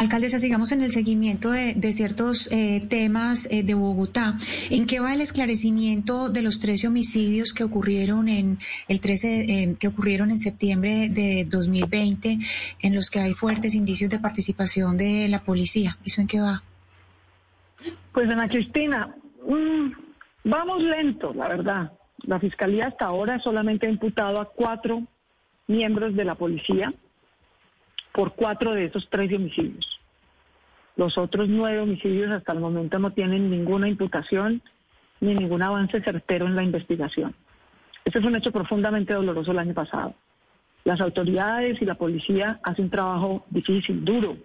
Alcaldesa, sigamos en el seguimiento de, ciertos eh, temas eh, de Bogotá. ¿En qué va el esclarecimiento de los 13 homicidios que ocurrieron en el 13, eh, que ocurrieron en septiembre de 2020, en los que hay fuertes indicios de participación de la policía? ¿Eso en qué va? Pues Ana Cristina, mm, vamos lento, la verdad. La fiscalía hasta ahora solamente ha imputado a cuatro miembros de la policía por cuatro de esos tres homicidios. Los otros nueve homicidios hasta el momento no tienen ninguna imputación ni ningún avance certero en la investigación. Este es un hecho profundamente doloroso el año pasado. Las autoridades y la policía hacen un trabajo difícil, duro,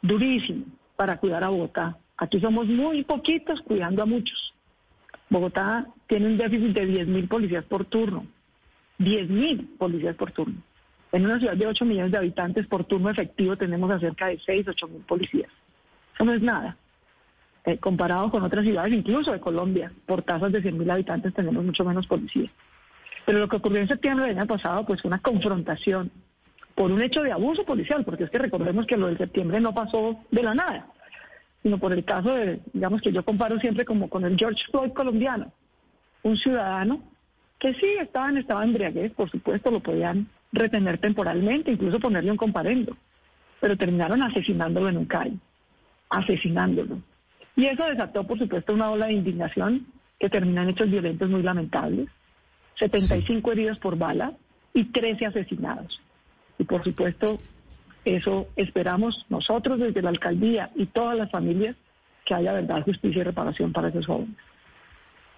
durísimo para cuidar a Bogotá. Aquí somos muy poquitos cuidando a muchos. Bogotá tiene un déficit de 10.000 policías por turno. 10.000 policías por turno. En una ciudad de 8 millones de habitantes, por turno efectivo tenemos a cerca de 6, 8 mil policías. Eso no es nada. Eh, comparado con otras ciudades, incluso de Colombia, por tasas de 100 mil habitantes tenemos mucho menos policías. Pero lo que ocurrió en septiembre del año pasado, pues fue una confrontación por un hecho de abuso policial, porque es que recordemos que lo del septiembre no pasó de la nada, sino por el caso de, digamos que yo comparo siempre como con el George Floyd colombiano, un ciudadano que sí estaba en estado de embriaguez, por supuesto, lo podían retener temporalmente, incluso ponerle un comparendo, pero terminaron asesinándolo en un calle, asesinándolo. Y eso desató, por supuesto, una ola de indignación que termina en hechos violentos muy lamentables, 75 heridos por bala y 13 asesinados. Y por supuesto, eso esperamos nosotros desde la alcaldía y todas las familias que haya verdad, justicia y reparación para esos jóvenes.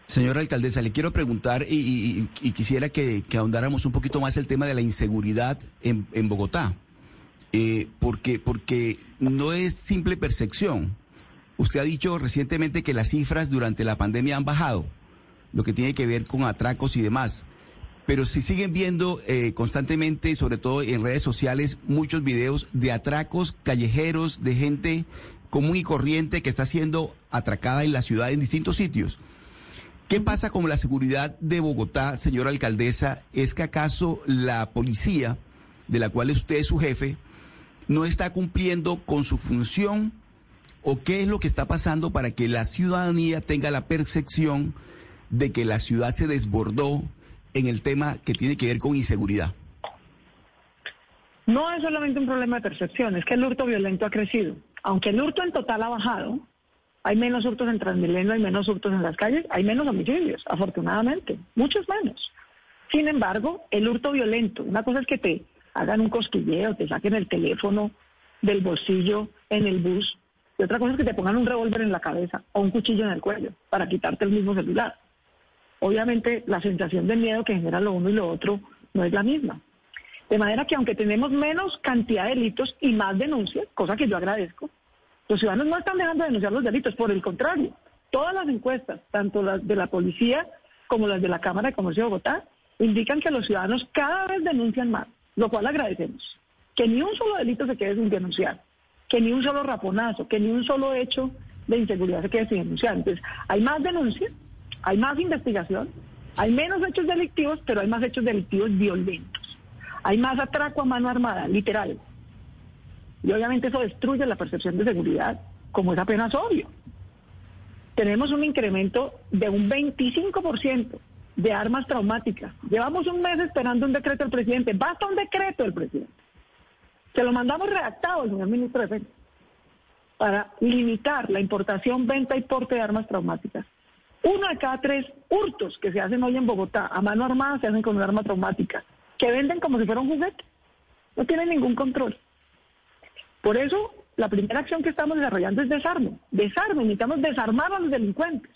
Señora alcaldesa, le quiero preguntar y, quisiera que, ahondáramos un poquito más el tema de la inseguridad en, Bogotá, eh, porque, porque no es simple percepción. Usted ha dicho recientemente que las cifras durante la pandemia han bajado, lo que tiene que ver con atracos y demás. Pero se siguen viendo eh, constantemente, sobre todo en redes sociales, muchos videos de atracos callejeros, de gente común y corriente que está siendo atracada en la ciudad en distintos sitios. ¿Qué pasa con la seguridad de Bogotá, señora alcaldesa? ¿Es que acaso la policía, de la cual usted es su jefe, no está cumpliendo con su función? ¿O qué es lo que está pasando para que la ciudadanía tenga la percepción de que la ciudad se desbordó en el tema que tiene que ver con inseguridad? No es solamente un problema de percepción, es que el hurto violento ha crecido. Aunque el hurto en total ha bajado, hay menos hurtos en Transmilenio, hay menos hurtos en las calles, hay menos homicidios, afortunadamente, muchos menos. Sin embargo, el hurto violento, una cosa es que te hagan un cosquilleo, te saquen el teléfono del bolsillo en el bus, y otra cosa es que te pongan un revólver en la cabeza o un cuchillo en el cuello para quitarte el mismo celular. Obviamente la sensación de miedo que genera lo uno y lo otro no es la misma. De manera que aunque tenemos menos cantidad de delitos y más denuncias, cosa que yo agradezco, los ciudadanos no están dejando de denunciar los delitos, por el contrario, todas las encuestas, tanto las de la policía como las de la Cámara de Comercio de Bogotá, indican que los ciudadanos cada vez denuncian más, lo cual agradecemos. Que ni un solo delito se quede sin denunciar, que ni un solo raponazo, que ni un solo hecho de inseguridad se quede sin denunciar. Entonces, hay más denuncias, hay más investigación, hay menos hechos delictivos, pero hay más hechos delictivos violentos. Hay más atraco a mano armada, literal. Y obviamente eso destruye la percepción de seguridad, como es apenas obvio. Tenemos un incremento de un 25% de armas traumáticas. Llevamos un mes esperando un decreto del presidente. Basta un decreto del presidente. Se lo mandamos redactado al señor ministro de Defensa para limitar la importación, venta y porte de armas traumáticas. Uno de cada tres hurtos que se hacen hoy en Bogotá a mano armada se hacen con un arma traumática, que venden como si fuera un juguete. No tienen ningún control. Por eso, la primera acción que estamos desarrollando es desarme. Desarme, necesitamos desarmar a los delincuentes.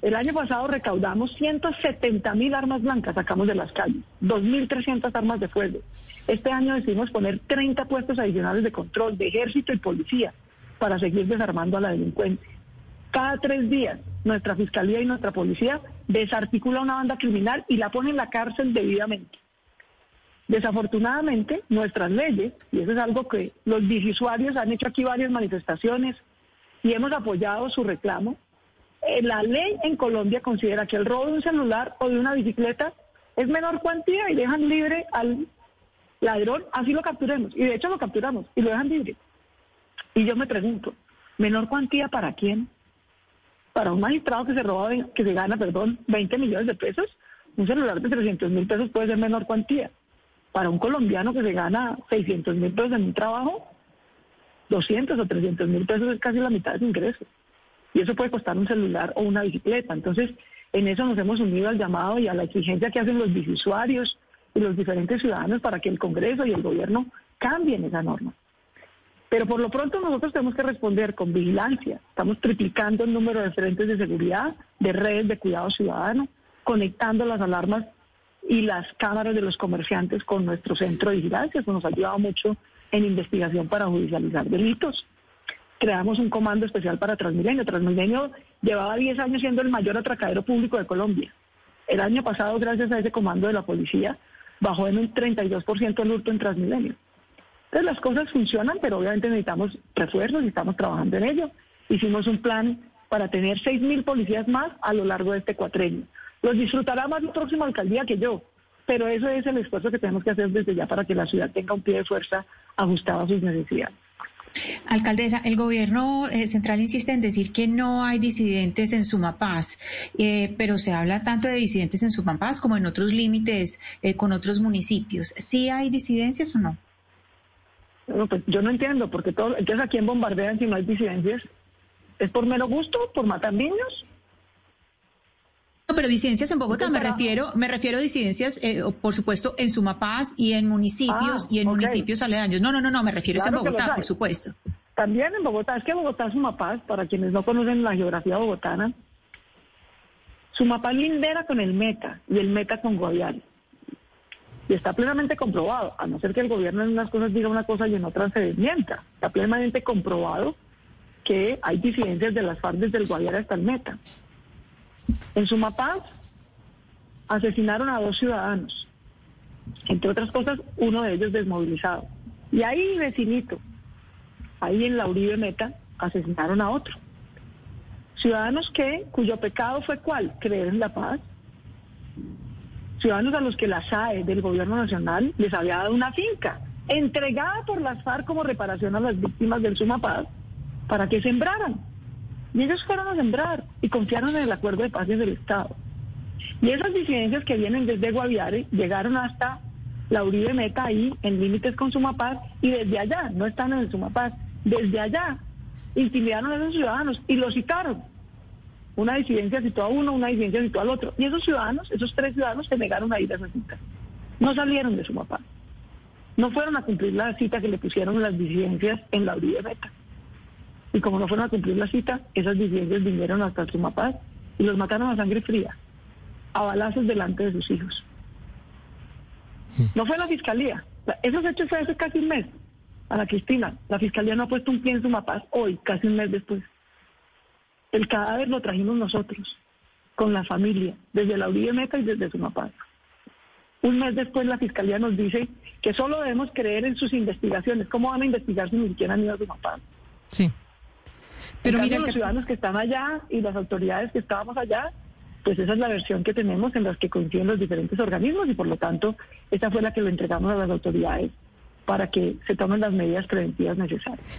El año pasado recaudamos 170 mil armas blancas, sacamos de las calles, 2.300 armas de fuego. Este año decidimos poner 30 puestos adicionales de control de ejército y policía para seguir desarmando a la delincuencia. Cada tres días, nuestra fiscalía y nuestra policía desarticula una banda criminal y la pone en la cárcel debidamente. Desafortunadamente, nuestras leyes, y eso es algo que los bisuarios han hecho aquí varias manifestaciones y hemos apoyado su reclamo, eh, la ley en Colombia considera que el robo de un celular o de una bicicleta es menor cuantía y dejan libre al ladrón, así lo capturemos. Y de hecho lo capturamos y lo dejan libre. Y yo me pregunto, ¿menor cuantía para quién? Para un magistrado que se roba, que se gana, perdón, 20 millones de pesos, un celular de 300 mil pesos puede ser menor cuantía. Para un colombiano que se gana 600 mil pesos en un trabajo, 200 o 300 mil pesos es casi la mitad de su ingreso. Y eso puede costar un celular o una bicicleta. Entonces, en eso nos hemos unido al llamado y a la exigencia que hacen los bisuarios y los diferentes ciudadanos para que el Congreso y el gobierno cambien esa norma. Pero por lo pronto nosotros tenemos que responder con vigilancia. Estamos triplicando el número de frentes de seguridad, de redes de cuidado ciudadano, conectando las alarmas y las cámaras de los comerciantes con nuestro centro de vigilancia. Eso nos ha ayudado mucho en investigación para judicializar delitos. Creamos un comando especial para Transmilenio. Transmilenio llevaba 10 años siendo el mayor atracadero público de Colombia. El año pasado, gracias a ese comando de la policía, bajó en un 32% el hurto en Transmilenio. Entonces las cosas funcionan, pero obviamente necesitamos refuerzos y estamos trabajando en ello. Hicimos un plan para tener 6.000 policías más a lo largo de este cuatrenio. Los disfrutará más la próxima alcaldía que yo, pero eso es el esfuerzo que tenemos que hacer desde ya para que la ciudad tenga un pie de fuerza ajustado a sus necesidades. Alcaldesa, el gobierno eh, central insiste en decir que no hay disidentes en Sumapaz, eh, pero se habla tanto de disidentes en Sumapaz como en otros límites eh, con otros municipios. ¿Sí hay disidencias o no? pues yo no entiendo, porque todo, entonces a quién bombardean si no hay disidencias. ¿Es por mero gusto? ¿Por matar niños? Pero disidencias en Bogotá, me refiero, me refiero a disidencias, eh, por supuesto, en Sumapaz y en municipios y en ah, municipios aledaños. No, no, no, no, me refiero a en Bogotá, por supuesto. También en Bogotá, es que Bogotá, Sumapaz, para quienes no conocen la geografía bogotana, Sumapaz lindera con el Meta y el Meta con Guaviare. Y está plenamente comprobado, a no ser que el gobierno en unas cosas diga una cosa y en otras se desmienta. Está plenamente comprobado que hay disidencias de las FARC desde el Guaviare hasta el Meta. En Sumapaz asesinaron a dos ciudadanos, entre otras cosas, uno de ellos desmovilizado. Y ahí, vecinito, ahí en la Uribe Meta, asesinaron a otro. Ciudadanos que, cuyo pecado fue cuál? Creer en la paz. Ciudadanos a los que la SAE del gobierno nacional les había dado una finca, entregada por las FARC como reparación a las víctimas del Sumapaz, para que sembraran. Y ellos fueron a sembrar y confiaron en el acuerdo de paz del Estado. Y esas disidencias que vienen desde Guaviare llegaron hasta la Uribe Meta ahí en límites con Sumapaz y desde allá, no están en el Sumapaz, desde allá intimidaron a esos ciudadanos y los citaron. Una disidencia citó a uno, una disidencia citó al otro. Y esos ciudadanos, esos tres ciudadanos se negaron a ir a esa cita. No salieron de Sumapaz. No fueron a cumplir la cita que le pusieron las disidencias en la Uribe Meta. Y como no fueron a cumplir la cita, esas disidencias vinieron hasta Sumapaz y los mataron a sangre fría, a balazos delante de sus hijos. No fue la fiscalía. Esos hechos fue hace casi un mes. A la Cristina, la fiscalía no ha puesto un pie en Sumapaz hoy, casi un mes después. El cadáver lo trajimos nosotros, con la familia, desde la Uribe Meta y desde Sumapaz. Un mes después la fiscalía nos dice que solo debemos creer en sus investigaciones. ¿Cómo van a investigar si ni siquiera han ido a Sumapaz? Sí. Pero mira, los ciudadanos que están allá y las autoridades que estábamos allá, pues esa es la versión que tenemos en las que coinciden los diferentes organismos y por lo tanto esta fue la que lo entregamos a las autoridades para que se tomen las medidas preventivas necesarias.